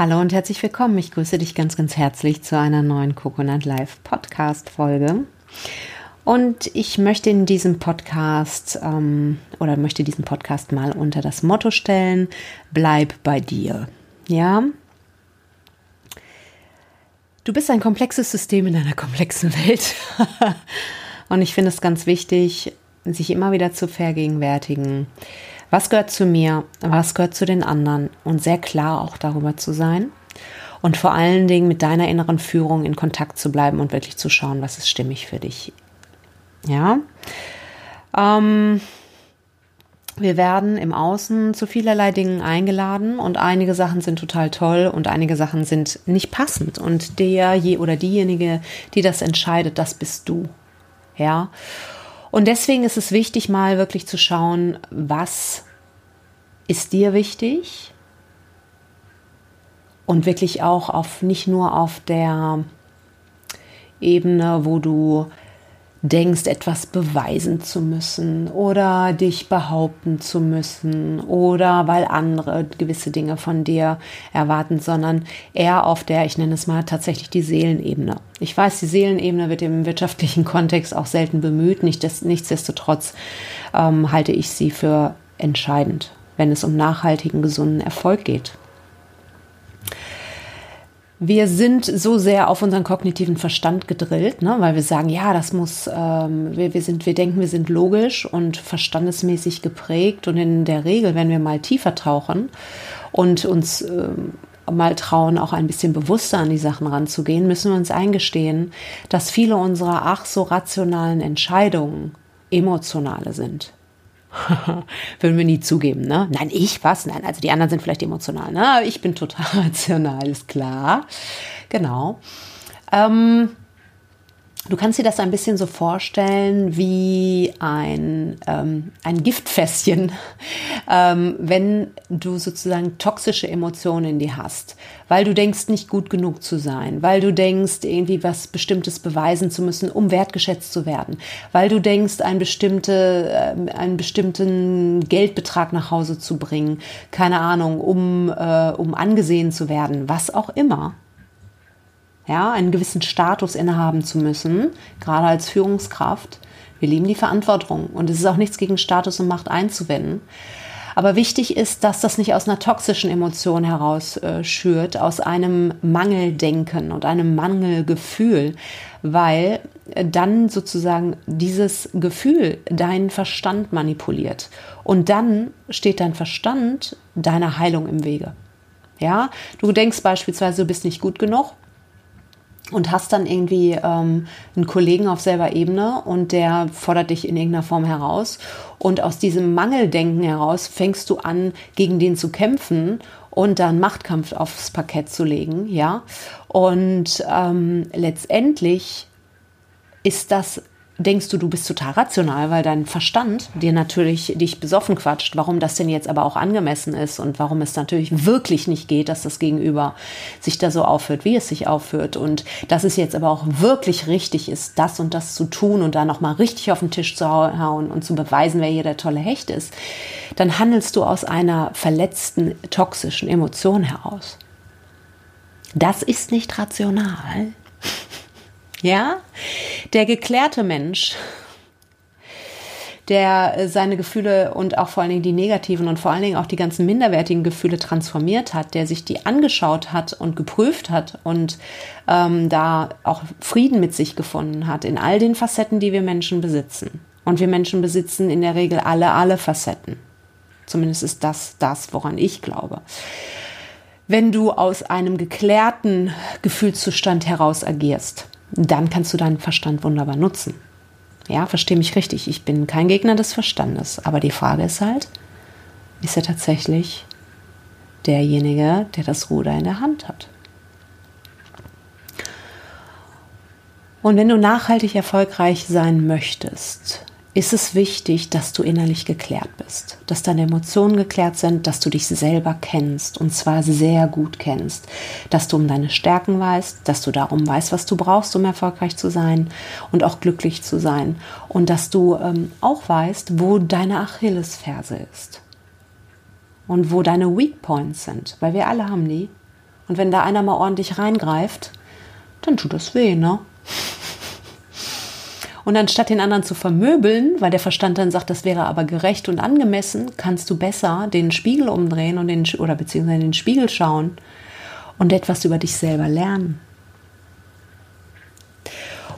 Hallo und herzlich willkommen. Ich grüße dich ganz, ganz herzlich zu einer neuen Coconut Live Podcast Folge. Und ich möchte in diesem Podcast ähm, oder möchte diesen Podcast mal unter das Motto stellen: Bleib bei dir. Ja. Du bist ein komplexes System in einer komplexen Welt. und ich finde es ganz wichtig, sich immer wieder zu vergegenwärtigen, was gehört zu mir, was gehört zu den anderen und sehr klar auch darüber zu sein und vor allen Dingen mit deiner inneren Führung in Kontakt zu bleiben und wirklich zu schauen, was ist stimmig für dich. Ja. Ähm, wir werden im Außen zu vielerlei Dingen eingeladen und einige Sachen sind total toll und einige Sachen sind nicht passend und der je oder diejenige, die das entscheidet, das bist du. Ja. Und deswegen ist es wichtig, mal wirklich zu schauen, was ist dir wichtig? Und wirklich auch auf nicht nur auf der Ebene, wo du denkst, etwas beweisen zu müssen oder dich behaupten zu müssen oder weil andere gewisse Dinge von dir erwarten, sondern eher auf der, ich nenne es mal tatsächlich die Seelenebene. Ich weiß, die Seelenebene wird im wirtschaftlichen Kontext auch selten bemüht, nicht des, nichtsdestotrotz ähm, halte ich sie für entscheidend, wenn es um nachhaltigen, gesunden Erfolg geht wir sind so sehr auf unseren kognitiven Verstand gedrillt, ne, weil wir sagen, ja, das muss, ähm, wir, wir, sind, wir denken, wir sind logisch und verstandesmäßig geprägt und in der Regel, wenn wir mal tiefer tauchen und uns ähm, mal trauen, auch ein bisschen bewusster an die Sachen ranzugehen, müssen wir uns eingestehen, dass viele unserer ach so rationalen Entscheidungen emotionale sind. Würden wir nie zugeben, ne? Nein, ich was? Nein, also die anderen sind vielleicht emotional, ne? Ich bin total rational, ist klar. Genau. Ähm, Du kannst dir das ein bisschen so vorstellen wie ein, ähm, ein Giftfässchen, ähm, wenn du sozusagen toxische Emotionen in dir hast, weil du denkst, nicht gut genug zu sein, weil du denkst, irgendwie was Bestimmtes beweisen zu müssen, um wertgeschätzt zu werden, weil du denkst, ein bestimmte, äh, einen bestimmten Geldbetrag nach Hause zu bringen, keine Ahnung, um, äh, um angesehen zu werden, was auch immer ja, einen gewissen Status innehaben zu müssen, gerade als Führungskraft. Wir lieben die Verantwortung und es ist auch nichts gegen Status und Macht einzuwenden. Aber wichtig ist, dass das nicht aus einer toxischen Emotion heraus äh, schürt, aus einem Mangeldenken und einem Mangelgefühl, weil dann sozusagen dieses Gefühl deinen Verstand manipuliert. Und dann steht dein Verstand deiner Heilung im Wege. Ja, du denkst beispielsweise, du bist nicht gut genug und hast dann irgendwie ähm, einen Kollegen auf selber Ebene und der fordert dich in irgendeiner Form heraus. Und aus diesem Mangeldenken heraus fängst du an, gegen den zu kämpfen und dann Machtkampf aufs Parkett zu legen, ja. Und ähm, letztendlich ist das denkst du, du bist total rational, weil dein Verstand dir natürlich dich besoffen quatscht, warum das denn jetzt aber auch angemessen ist und warum es natürlich wirklich nicht geht, dass das Gegenüber sich da so aufführt, wie es sich aufführt und dass es jetzt aber auch wirklich richtig ist, das und das zu tun und da nochmal richtig auf den Tisch zu hauen und zu beweisen, wer hier der tolle Hecht ist, dann handelst du aus einer verletzten, toxischen Emotion heraus. Das ist nicht rational. Ja, der geklärte Mensch, der äh, seine Gefühle und auch vor allen Dingen die negativen und vor allen Dingen auch die ganzen minderwertigen Gefühle transformiert hat, der sich die angeschaut hat und geprüft hat und ähm, da auch Frieden mit sich gefunden hat in all den Facetten, die wir Menschen besitzen. Und wir Menschen besitzen in der Regel alle, alle Facetten. Zumindest ist das das, woran ich glaube. Wenn du aus einem geklärten Gefühlszustand heraus agierst, dann kannst du deinen Verstand wunderbar nutzen. Ja, verstehe mich richtig, ich bin kein Gegner des Verstandes, aber die Frage ist halt, ist er tatsächlich derjenige, der das Ruder in der Hand hat? Und wenn du nachhaltig erfolgreich sein möchtest, ist es wichtig, dass du innerlich geklärt bist, dass deine Emotionen geklärt sind, dass du dich selber kennst und zwar sehr gut kennst, dass du um deine Stärken weißt, dass du darum weißt, was du brauchst, um erfolgreich zu sein und auch glücklich zu sein? Und dass du ähm, auch weißt, wo deine Achillesferse ist? Und wo deine Weak Points sind, weil wir alle haben die. Und wenn da einer mal ordentlich reingreift, dann tut das weh, ne? Und anstatt den anderen zu vermöbeln, weil der Verstand dann sagt, das wäre aber gerecht und angemessen, kannst du besser den Spiegel umdrehen und den, oder beziehungsweise in den Spiegel schauen und etwas über dich selber lernen.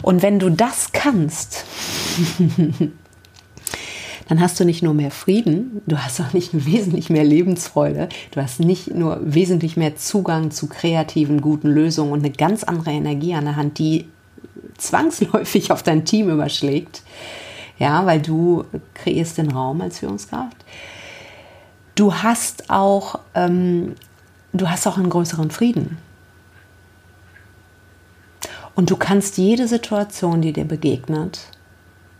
Und wenn du das kannst, dann hast du nicht nur mehr Frieden, du hast auch nicht wesentlich mehr Lebensfreude, du hast nicht nur wesentlich mehr Zugang zu kreativen, guten Lösungen und eine ganz andere Energie an der Hand, die zwangsläufig auf dein Team überschlägt. Ja, weil du kreierst den Raum als Führungskraft. Du hast auch, ähm, du hast auch einen größeren Frieden. Und du kannst jede Situation, die dir begegnet,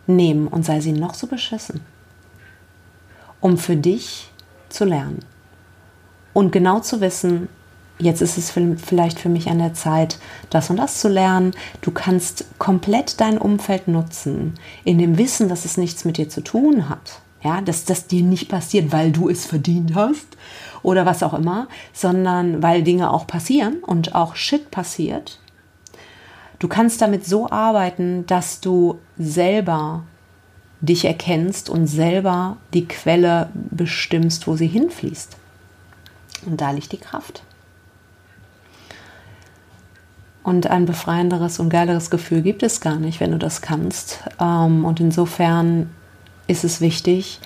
nehmen und sei sie noch so beschissen, um für dich zu lernen. Und genau zu wissen, jetzt ist es vielleicht für mich an der Zeit, das und das zu lernen. Du kannst komplett dein Umfeld nutzen, in dem Wissen, dass es nichts mit dir zu tun hat. Ja, dass das dir nicht passiert, weil du es verdient hast oder was auch immer, sondern weil Dinge auch passieren und auch Shit passiert. Du kannst damit so arbeiten, dass du selber dich erkennst und selber die Quelle bestimmst, wo sie hinfließt. Und da liegt die Kraft. Und ein befreienderes und geileres Gefühl gibt es gar nicht, wenn du das kannst. Ähm, und insofern ist es wichtig,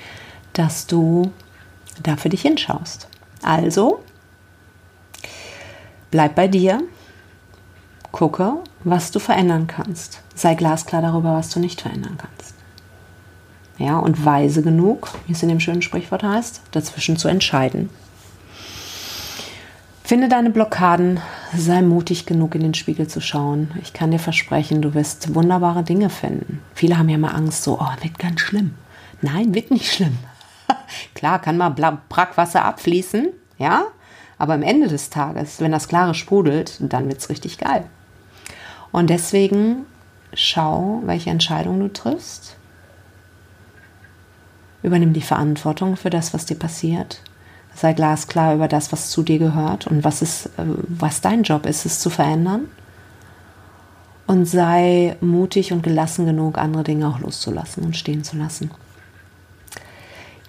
dass du da für dich hinschaust. Also, bleib bei dir, gucke, was du verändern kannst. Sei glasklar darüber, was du nicht verändern kannst. Ja, und weise genug, wie es in dem schönen Sprichwort heißt, dazwischen zu entscheiden. Finde deine Blockaden, sei mutig genug, in den Spiegel zu schauen. Ich kann dir versprechen, du wirst wunderbare Dinge finden. Viele haben ja mal Angst, so, oh, wird ganz schlimm. Nein, wird nicht schlimm. Klar, kann mal Brackwasser abfließen, ja, aber am Ende des Tages, wenn das Klare sprudelt, dann wird es richtig geil. Und deswegen schau, welche Entscheidung du triffst. Übernimm die Verantwortung für das, was dir passiert sei glasklar über das, was zu dir gehört und was, ist, äh, was dein Job ist, es zu verändern. Und sei mutig und gelassen genug, andere Dinge auch loszulassen und stehen zu lassen.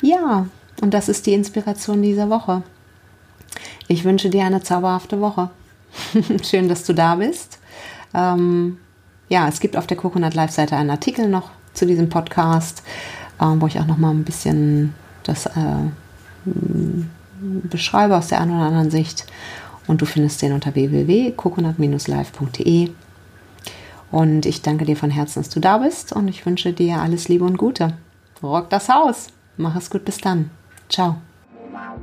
Ja, und das ist die Inspiration dieser Woche. Ich wünsche dir eine zauberhafte Woche. Schön, dass du da bist. Ähm, ja, es gibt auf der Coconut Live Seite einen Artikel noch zu diesem Podcast, äh, wo ich auch noch mal ein bisschen das äh, beschreibe aus der einen oder anderen Sicht. Und du findest den unter www.coconut-live.de. Und ich danke dir von Herzen, dass du da bist und ich wünsche dir alles Liebe und Gute. Rock das Haus. Mach es gut, bis dann. Ciao. Wow.